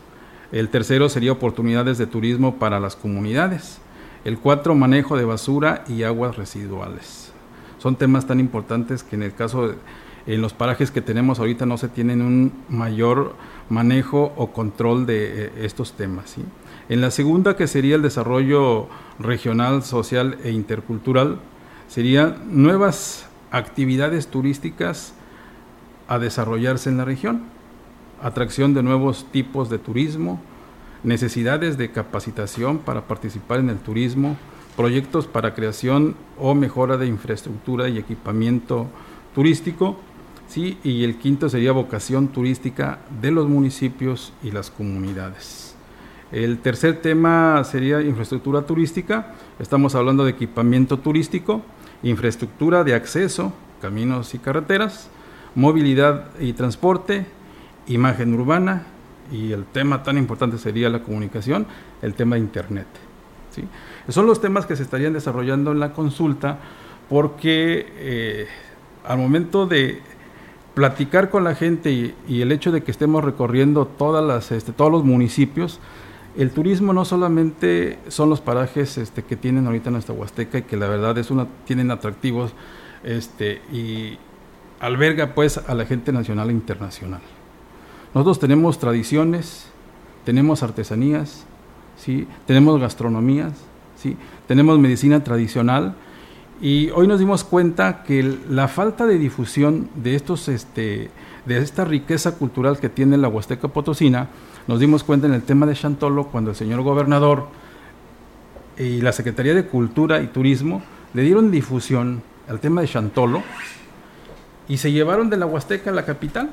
Speaker 7: El tercero sería oportunidades de turismo para las comunidades. El cuatro, manejo de basura y aguas residuales. Son temas tan importantes que en el caso de en los parajes que tenemos ahorita no se tienen un mayor manejo o control de eh, estos temas. En la segunda, que sería el desarrollo regional, social e intercultural, serían nuevas actividades turísticas a desarrollarse en la región, atracción de nuevos tipos de turismo, necesidades de capacitación para participar en el turismo, proyectos para creación o mejora de infraestructura y equipamiento turístico, ¿sí? y el quinto sería vocación turística de los municipios y las comunidades. El tercer tema sería infraestructura turística, estamos hablando de equipamiento turístico, infraestructura de acceso, caminos y carreteras, movilidad y transporte, imagen urbana y el tema tan importante sería la comunicación, el tema de Internet. Son los temas que se estarían desarrollando en la consulta porque eh, al momento de platicar con la gente y, el hecho de que estemos recorriendo todas las, este, todos los municipios, el turismo no solamente son los parajes este, que tienen ahorita nuestra Huasteca y que la verdad es una, tienen atractivos este, y alberga pues a la gente nacional e internacional. Nosotros tenemos tradiciones, tenemos artesanías, ¿sí? tenemos gastronomías, ¿sí? tenemos medicina tradicional y hoy nos dimos cuenta que la falta de difusión de estos este, de esta riqueza cultural que tiene la Huasteca Potosina, nos dimos cuenta en el tema de Chantolo cuando el señor gobernador y la Secretaría de Cultura y Turismo le dieron difusión al tema de Chantolo y se llevaron de la Huasteca a la capital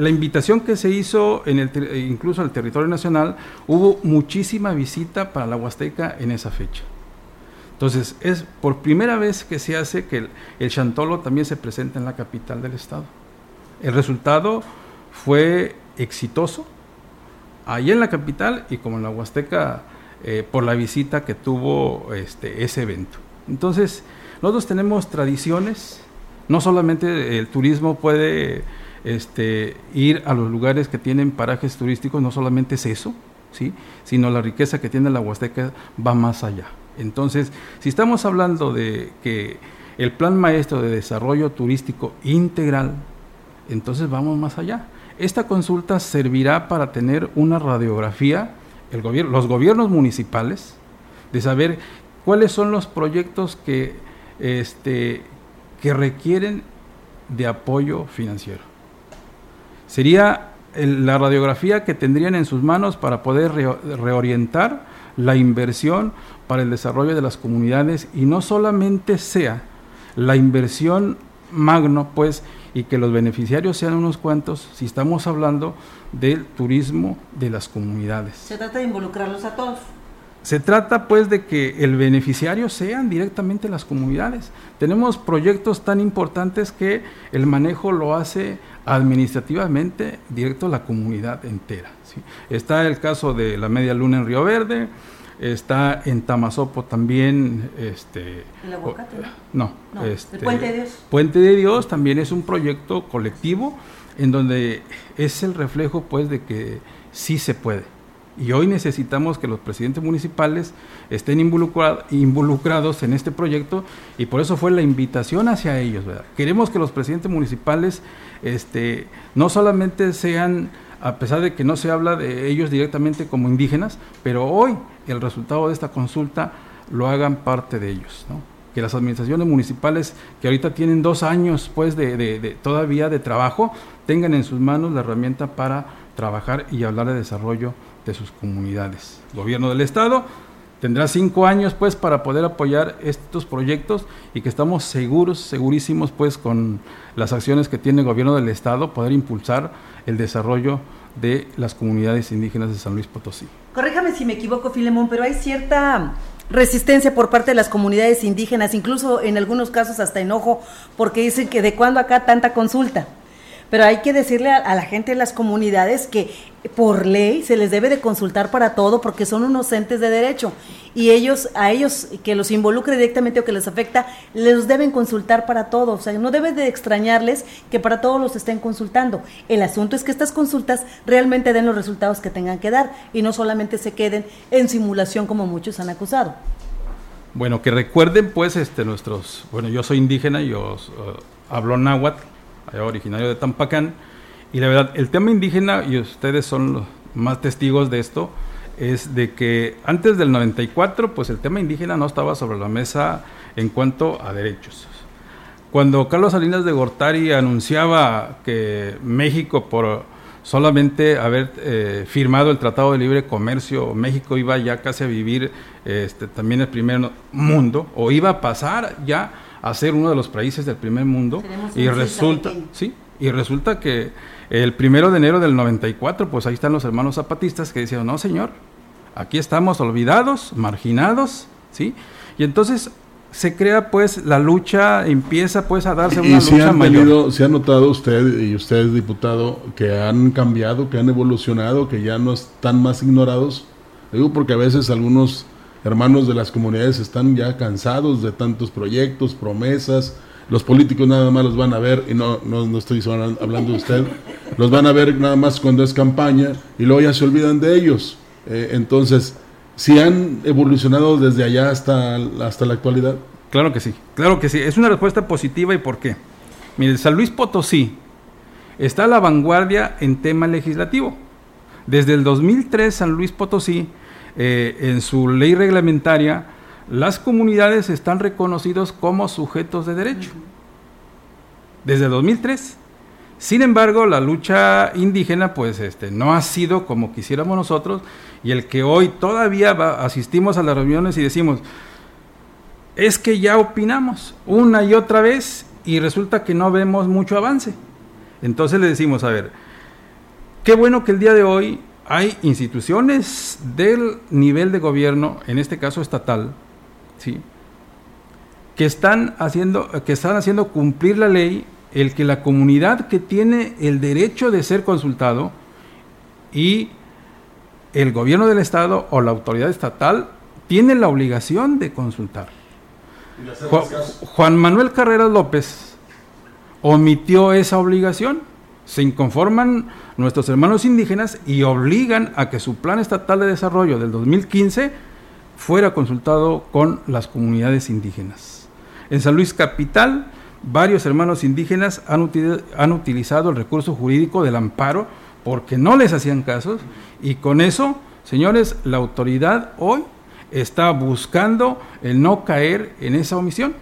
Speaker 7: la invitación que se hizo en el, incluso al territorio nacional, hubo muchísima visita para la Huasteca en esa fecha. Entonces, es por primera vez que se hace que el, Chantolo también se presenta en la capital del estado. El resultado fue exitoso, ahí en la capital y como en la Huasteca, eh, por la visita que tuvo este, ese evento. Entonces, nosotros tenemos tradiciones, no solamente el turismo puede este, ir a los lugares que tienen parajes turísticos, no solamente es eso, ¿sí? sino la riqueza que tiene la Huasteca va más allá. Entonces, si estamos hablando de que el plan maestro de desarrollo turístico integral, entonces vamos más allá. Esta consulta servirá para tener una radiografía, los gobiernos municipales, de saber cuáles son los proyectos que, este, que requieren de apoyo financiero sería la radiografía que tendrían en sus manos para poder reorientar la inversión para el desarrollo de las comunidades y no solamente sea la inversión magno, pues, y que los beneficiarios sean unos cuantos, si estamos hablando del turismo de las comunidades.
Speaker 2: Se trata de involucrarlos a todos.
Speaker 7: Se trata pues de que el beneficiario sean directamente las comunidades. Tenemos proyectos tan importantes que el manejo lo hace administrativamente directo a la comunidad entera. Está el caso de la Media Luna en Río Verde, está en Tamazopo también, este,
Speaker 2: ¿El aguacate?
Speaker 7: No, este,
Speaker 2: Puente de Dios.
Speaker 7: Puente de Dios también es un proyecto colectivo en donde es el reflejo pues de que sí se puede. Y hoy necesitamos que los presidentes municipales estén involucrados en este proyecto y por eso fue la invitación hacia ellos. Queremos que los presidentes municipales este, no solamente sean, a pesar de que no se habla de ellos directamente como indígenas, pero hoy el resultado de esta consulta lo hagan parte de ellos. que las administraciones municipales que ahorita tienen dos años pues de, todavía de trabajo tengan en sus manos la herramienta para trabajar y hablar de desarrollo de sus comunidades. El gobierno del Estado tendrá cinco años pues para poder apoyar estos proyectos y que estamos seguros, segurísimos pues con las acciones que tiene el gobierno del Estado, poder impulsar el desarrollo de las comunidades indígenas de San Luis Potosí.
Speaker 2: Corréjame si me equivoco, Filemón, pero hay cierta resistencia por parte de las comunidades indígenas, incluso en algunos casos hasta enojo, porque dicen que de cuándo acá tanta consulta. Pero hay que decirle a, la gente de las comunidades que por ley se les debe de consultar para todo porque son unos entes de derecho y ellos a ellos que los involucre directamente o que les afecta les deben consultar para todo, o sea, no debe de extrañarles que para todos los estén consultando. El asunto es que estas consultas realmente den los resultados que tengan que dar y no solamente se queden en simulación como muchos han acusado.
Speaker 7: Bueno, que recuerden pues este nuestros, bueno, yo soy indígena, yo uh, hablo náhuatl, originario de Tampacán, y la verdad, el tema indígena, y ustedes son los más testigos de esto, es de que antes del 94, pues el tema indígena no estaba sobre la mesa en cuanto a derechos. Cuando Carlos Salinas de Gortari anunciaba que México, por solamente haber eh, firmado el Tratado de Libre Comercio, México iba ya casi a vivir este, también el primer mundo, o iba a pasar ya a ser uno de los países del primer mundo, y resulta, sí, y resulta que el primero de enero del 94, pues ahí están los hermanos zapatistas que decían, no señor, aquí estamos olvidados, marginados, ¿sí? Y entonces se crea pues la lucha, empieza pues a darse una
Speaker 5: si
Speaker 7: lucha
Speaker 5: han
Speaker 7: mayor.
Speaker 5: Tenido, ¿Se ha notado usted y usted, diputado, que han cambiado, que han evolucionado, que ya no están más ignorados? Digo porque a veces algunos hermanos de las comunidades están ya cansados de tantos proyectos, promesas, los políticos nada más los van a ver, y no, no, no estoy hablando de usted, los van a ver nada más cuando es campaña y luego ya se olvidan de ellos. Eh, entonces, ¿si han evolucionado desde allá hasta, hasta la actualidad?
Speaker 7: Claro que sí, claro que sí. Es una respuesta positiva y por qué. Mire, San Luis Potosí está a la vanguardia en tema legislativo. Desde el 2003, San Luis Potosí, eh, en su ley reglamentaria, las comunidades están reconocidos como sujetos de derecho. Desde 2003. Sin embargo, la lucha indígena pues este no ha sido como quisiéramos nosotros y el que hoy todavía asistimos a las reuniones y decimos es que ya opinamos una y otra vez y resulta que no vemos mucho avance. Entonces le decimos, a ver, qué bueno que el día de hoy hay instituciones del nivel de gobierno, en este caso estatal, ¿sí? que están haciendo que están haciendo cumplir la ley el que la comunidad que tiene el derecho de ser consultado y el gobierno del estado o la autoridad estatal tiene la obligación de consultar. Juan, Juan Manuel Carreras López omitió esa obligación. Se inconforman nuestros hermanos indígenas y obligan a que su plan estatal de desarrollo del 2015 fuera consultado con las comunidades indígenas. En San Luis Capital, varios hermanos indígenas han, han utilizado el recurso jurídico del amparo porque no les hacían casos y con eso, señores, la autoridad hoy está buscando el no caer en esa omisión.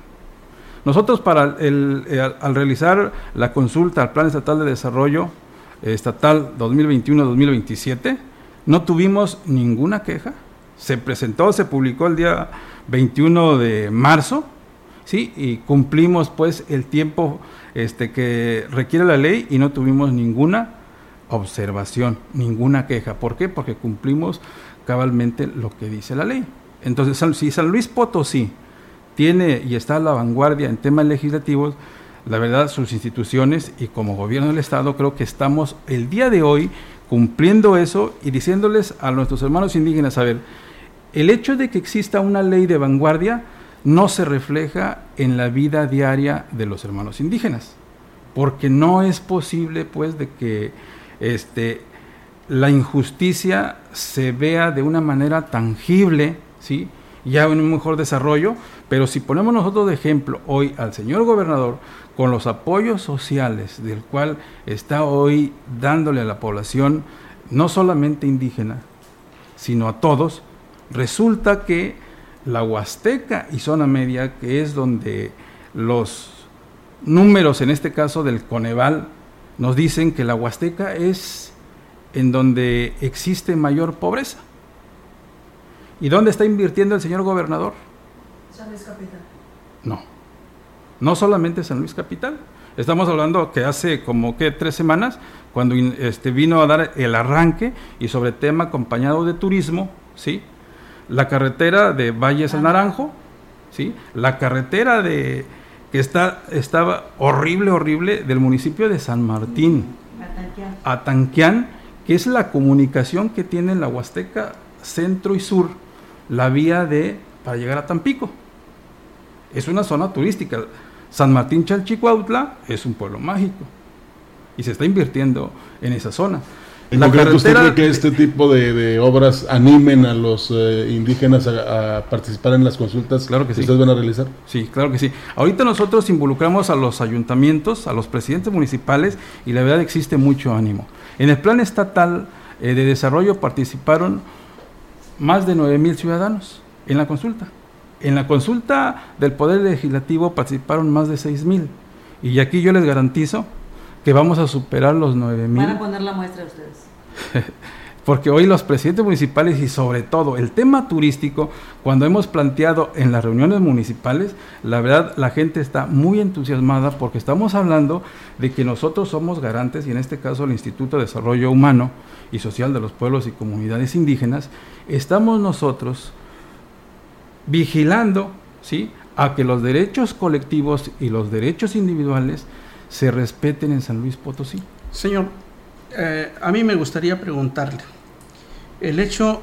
Speaker 7: Nosotros para el, eh, al realizar la consulta al Plan Estatal de Desarrollo Estatal 2021-2027, no tuvimos ninguna queja, se presentó, se publicó el día 21 de marzo, ¿sí? Y cumplimos pues el tiempo este, que requiere la ley y no tuvimos ninguna observación, ninguna queja. ¿Por qué? Porque cumplimos cabalmente lo que dice la ley. Entonces, si San Luis Potosí tiene y está a la vanguardia en temas legislativos, la verdad, sus instituciones y como gobierno del Estado creo que estamos el día de hoy cumpliendo eso y diciéndoles a nuestros hermanos indígenas, a ver, el hecho de que exista una ley de vanguardia no se refleja en la vida diaria de los hermanos indígenas, porque no es posible pues de que este, la injusticia se vea de una manera tangible, ¿sí? Ya en un mejor desarrollo, pero si ponemos nosotros de ejemplo hoy al señor gobernador con los apoyos sociales del cual está hoy dándole a la población, no solamente indígena, sino a todos, Resulta que la Huasteca y zona media, que es donde los números, en este caso del Coneval, nos dicen que la Huasteca es en donde existe mayor pobreza. ¿Y dónde está invirtiendo el señor gobernador?
Speaker 3: San Luis Capital.
Speaker 7: No, no solamente San Luis Capital. Estamos hablando que hace como que tres semanas, cuando este, vino a dar el arranque y sobre tema acompañado de turismo, ¿sí? la carretera de Valles al Naranjo, ¿sí? la carretera de que está, estaba horrible, horrible, del municipio de San Martín, a Tanquián, que es la comunicación que tiene la Huasteca centro y sur, la vía de para llegar a Tampico. Es una zona turística. San Martín Chalchicuautla es un pueblo mágico y se está invirtiendo en esa zona.
Speaker 5: ¿En concreto usted cree que este tipo de, obras animen a los eh, indígenas a, participar en las consultas
Speaker 7: claro que, sí.
Speaker 5: ustedes van a realizar?
Speaker 7: Sí, claro que sí. Ahorita nosotros involucramos a los ayuntamientos, a los presidentes municipales y la verdad existe mucho ánimo. En el plan estatal eh, de desarrollo participaron más de 9 mil ciudadanos en la consulta. En la consulta del Poder Legislativo participaron más de 6 mil. Y aquí yo les garantizo que vamos a superar los 9 mil.
Speaker 2: Van a poner la muestra ustedes.
Speaker 7: Porque hoy los presidentes municipales y sobre todo el tema turístico, cuando hemos planteado en las reuniones municipales, la verdad la gente está muy entusiasmada porque estamos hablando de que nosotros somos garantes, y en este caso el Instituto de Desarrollo Humano y Social de los Pueblos y Comunidades Indígenas, estamos nosotros vigilando ¿sí? a que los derechos colectivos y los derechos individuales se respeten en San Luis Potosí.
Speaker 4: Señor, eh, a mí me gustaría preguntarle, el hecho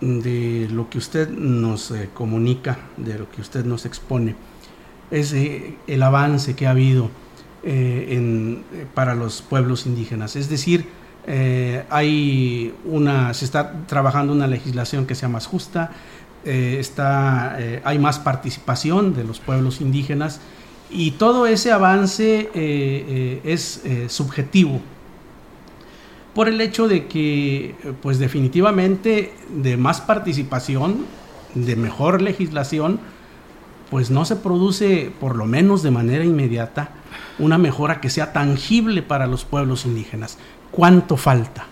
Speaker 4: de lo que usted nos eh, comunica, de lo que usted nos expone, es eh, el avance que ha habido para los pueblos indígenas. Es decir, hay una, se está trabajando una legislación que sea más justa, está, hay más participación de los pueblos indígenas y todo ese avance es subjetivo por el hecho de que, pues definitivamente, de más participación, de mejor legislación, pues no se produce, por lo menos de manera inmediata, una mejora que sea tangible para los pueblos indígenas. ¿Cuánto falta?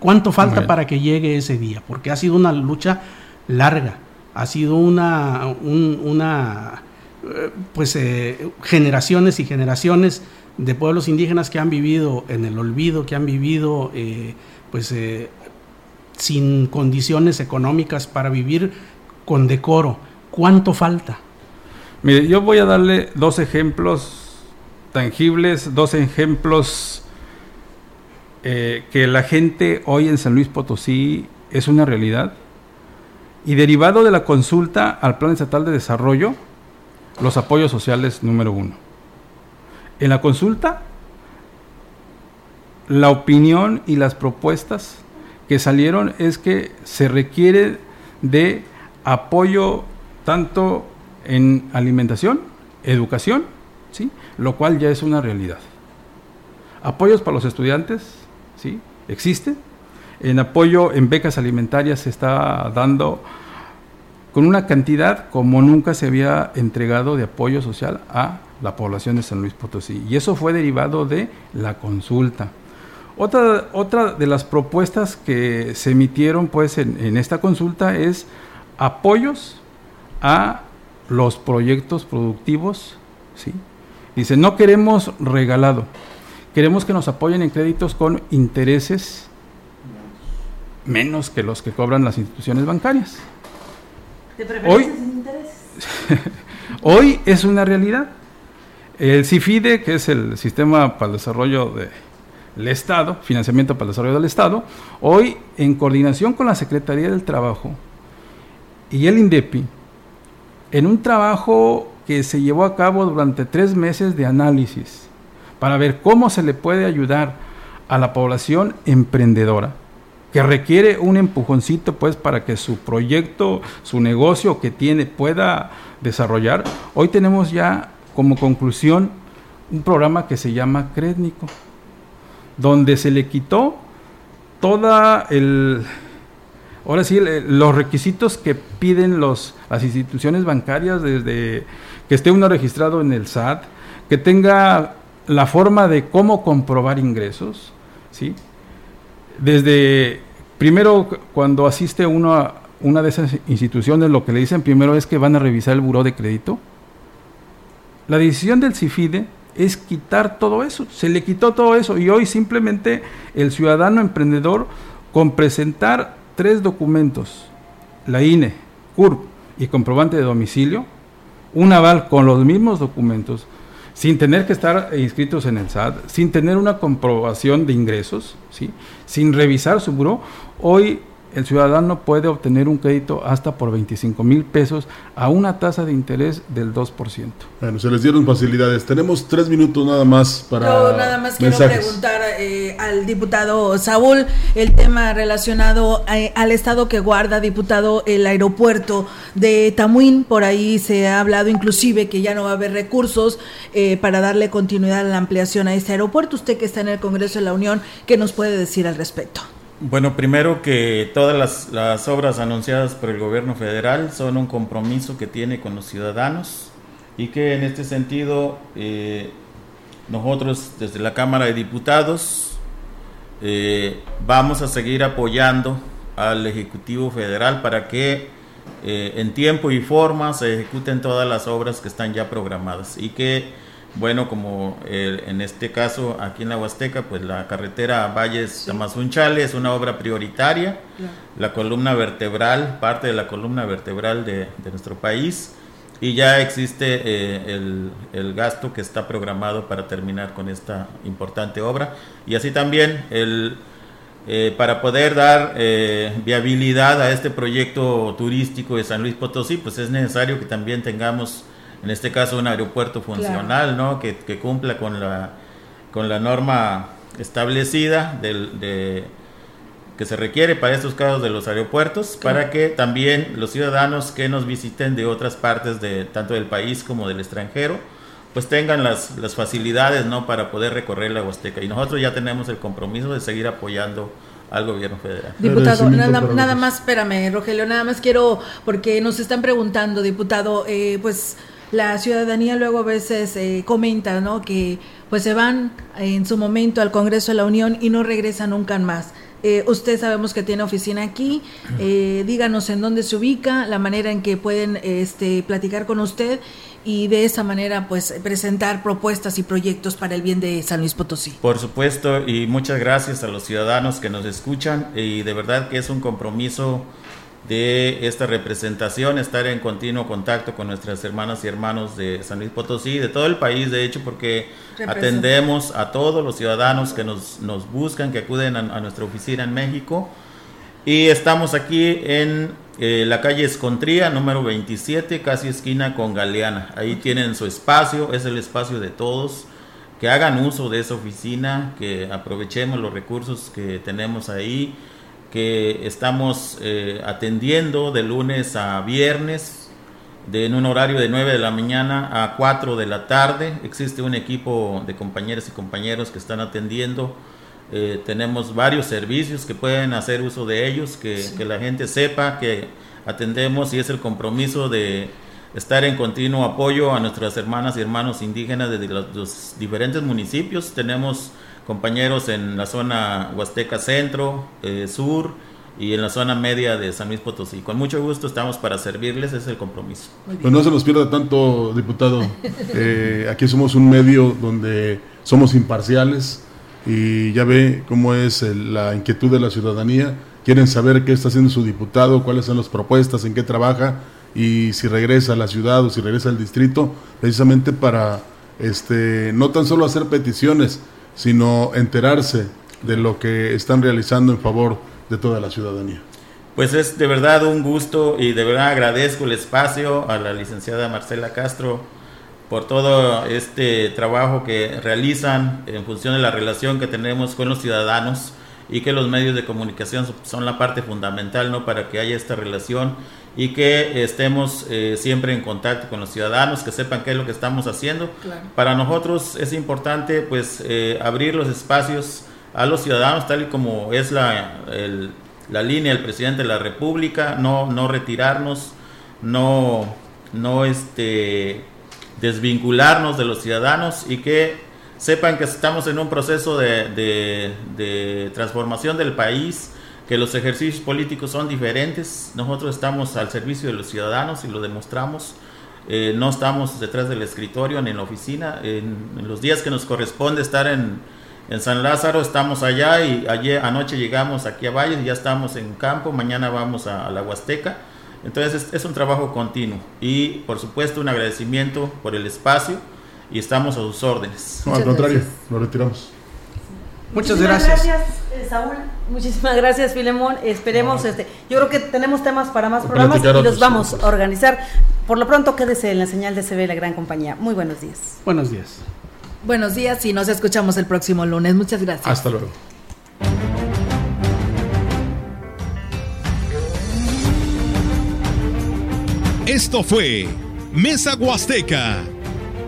Speaker 4: ¿Cuánto falta para que llegue ese día? Porque ha sido una lucha larga, ha sido una, una eh, pues eh, generaciones y generaciones de pueblos indígenas que han vivido en el olvido, que han vivido eh, pues eh, sin condiciones económicas para vivir con decoro. ¿Cuánto falta?
Speaker 7: Mire, yo voy a darle dos ejemplos tangibles, dos ejemplos eh, que la gente hoy en San Luis Potosí es una realidad. Y derivado de la consulta al Plan Estatal de Desarrollo, los apoyos sociales número uno en la consulta, la opinión y las propuestas que salieron es que se requiere de apoyo tanto en alimentación, educación, ¿sí? lo cual ya es una realidad. Apoyos para los estudiantes, ¿sí? existe. En apoyo en becas alimentarias se está dando con una cantidad como nunca se había entregado de apoyo social a la población de San Luis Potosí. Y eso fue derivado de la consulta. Otra, otra de las propuestas que se emitieron pues en, esta consulta es apoyos a los proyectos productivos. ¿sí? Dice, no queremos regalado, queremos que nos apoyen en créditos con intereses menos que los que cobran las instituciones bancarias. Hoy, hoy es una realidad. El CIFIDE, que es el Sistema para el Desarrollo del Estado, Financiamiento para el Desarrollo del Estado, hoy en coordinación con la Secretaría del Trabajo y el INDEPI, en un trabajo que se llevó a cabo durante tres meses de análisis para ver cómo se le puede ayudar a la población emprendedora que requiere un empujoncito pues para que su proyecto, su negocio que tiene pueda desarrollar. Hoy tenemos ya como conclusión un programa que se llama Crédnico, donde se le quitó toda el ahora sí los requisitos que piden los las instituciones bancarias desde que esté uno registrado en el SAT, que tenga la forma de cómo comprobar ingresos, ¿sí? Desde primero cuando asiste uno a una de esas instituciones lo que le dicen primero es que van a revisar el buró de crédito la decisión del CIFIDE es quitar todo eso. Se le quitó todo eso y hoy simplemente el ciudadano emprendedor con presentar tres documentos, la INE, CURP y comprobante de domicilio, un aval con los mismos documentos, sin tener que estar inscritos en el SAT, sin tener una comprobación de ingresos, ¿sí? sin revisar su buro, hoy el ciudadano puede obtener un crédito hasta por 25 mil pesos a una tasa de interés del 2%.
Speaker 5: Bueno, se les dieron facilidades. Tenemos tres minutos nada más para.
Speaker 3: Yo nada más quiero preguntar eh, al diputado Saúl el tema relacionado eh, al estado que guarda, diputado, el aeropuerto de Tamuín. Por ahí se ha hablado inclusive que ya no va a haber recursos eh, para darle continuidad a la ampliación a este aeropuerto. Usted que está en el Congreso de la Unión, ¿qué nos puede decir al respecto?
Speaker 6: Bueno, primero que todas las, obras anunciadas por el gobierno federal son un compromiso que tiene con los ciudadanos y que en este sentido eh, nosotros desde la Cámara de Diputados eh, vamos a seguir apoyando al Ejecutivo Federal para que eh, en tiempo y forma se ejecuten todas las obras que están ya programadas y que bueno, como en este caso aquí en la Huasteca, pues la carretera Valles Tamazunchale es una obra prioritaria, la columna vertebral, parte de la columna vertebral de, nuestro país, y ya existe eh, el, gasto que está programado para terminar con esta importante obra, y así también el, eh, para poder dar eh, viabilidad a este proyecto turístico de San Luis Potosí, pues es necesario que también tengamos en este caso un aeropuerto funcional, ¿no? Que, cumpla con la, con la norma establecida del, de, que se requiere para estos casos de los aeropuertos, para que también los ciudadanos que nos visiten de otras partes de tanto del país como del extranjero, pues tengan las, las facilidades, ¿no? Para poder recorrer la Huasteca. Y nosotros ya tenemos el compromiso de seguir apoyando al gobierno federal.
Speaker 3: Diputado, nada, nada, más, espérame, Rogelio, nada más quiero, porque nos están preguntando, diputado, eh, pues la ciudadanía luego a veces eh, comenta, ¿no? Que pues se van en su momento al Congreso de la Unión y no regresan nunca más. Eh, usted sabemos que tiene oficina aquí, eh, díganos en dónde se ubica, la manera en que pueden este, platicar con usted y de esa manera pues presentar propuestas y proyectos para el bien de San Luis Potosí.
Speaker 6: Por supuesto y muchas gracias a los ciudadanos que nos escuchan y de verdad que es un compromiso de esta representación, estar en continuo contacto con nuestras hermanas y hermanos de San Luis Potosí, de todo el país, de hecho, porque atendemos a todos los ciudadanos que nos, nos buscan, que acuden a, nuestra oficina en México. Y estamos aquí en eh, la calle Escontría, número 27, casi esquina con Galeana. Ahí tienen su espacio, es el espacio de todos. Que hagan uso de esa oficina, que aprovechemos los recursos que tenemos ahí que estamos eh, atendiendo de lunes a viernes de, en un horario de 9 de la mañana a 4 de la tarde. Existe un equipo de compañeras y compañeros que están atendiendo. Eh, tenemos varios servicios que pueden hacer uso de ellos, que, que, la gente sepa que atendemos y es el compromiso de estar en continuo apoyo a nuestras hermanas y hermanos indígenas de los, los diferentes municipios. Tenemos compañeros en la zona Huasteca Centro, eh, Sur y en la zona media de San Luis Potosí. Con mucho gusto estamos para servirles, ese es el compromiso.
Speaker 5: Pues no se nos pierda tanto, diputado. Eh, aquí somos un medio donde somos imparciales y ya ve cómo es la inquietud de la ciudadanía. Quieren saber qué está haciendo su diputado, cuáles son las propuestas, en qué trabaja y si regresa a la ciudad o si regresa al distrito, precisamente para este no tan solo hacer peticiones, sino enterarse de lo que están realizando en favor de toda la ciudadanía.
Speaker 6: Pues es de verdad un gusto y de verdad agradezco el espacio a la licenciada Marcela Castro por todo este trabajo que realizan en función de la relación que tenemos con los ciudadanos y que los medios de comunicación son la parte fundamental ¿no? para que haya esta relación y que estemos eh, siempre en contacto con los ciudadanos, que sepan qué es lo que estamos haciendo. Para nosotros es importante pues eh, abrir los espacios a los ciudadanos, tal y como es la, la línea del presidente de la República, no, no retirarnos, no, no este, desvincularnos de los ciudadanos y que sepan que estamos en un proceso de, de, transformación del país, que los ejercicios políticos son diferentes. Nosotros estamos al servicio de los ciudadanos y lo demostramos. Eh, no estamos detrás del escritorio ni en la oficina. En, los días que nos corresponde estar en, en, San Lázaro, estamos allá y ayer anoche llegamos aquí a Valles y ya estamos en campo. Mañana vamos a, la Huasteca Entonces es, es un trabajo continuo y por supuesto un agradecimiento por el espacio y estamos a sus órdenes.
Speaker 5: No, al contrario, lo retiramos.
Speaker 4: Muchas
Speaker 2: Muchísimas
Speaker 4: gracias.
Speaker 2: eh, Saúl. Muchísimas gracias, Filemón. Esperemos, este, yo creo que tenemos temas para más programas y los
Speaker 5: otros,
Speaker 2: vamos
Speaker 5: otros.
Speaker 2: a organizar. Por lo pronto, quédese en la señal de CB La Gran Compañía. Muy buenos días.
Speaker 4: Buenos días.
Speaker 3: Buenos días y nos escuchamos el próximo lunes. Muchas gracias.
Speaker 5: Hasta luego.
Speaker 1: Esto fue Mesa Huasteca.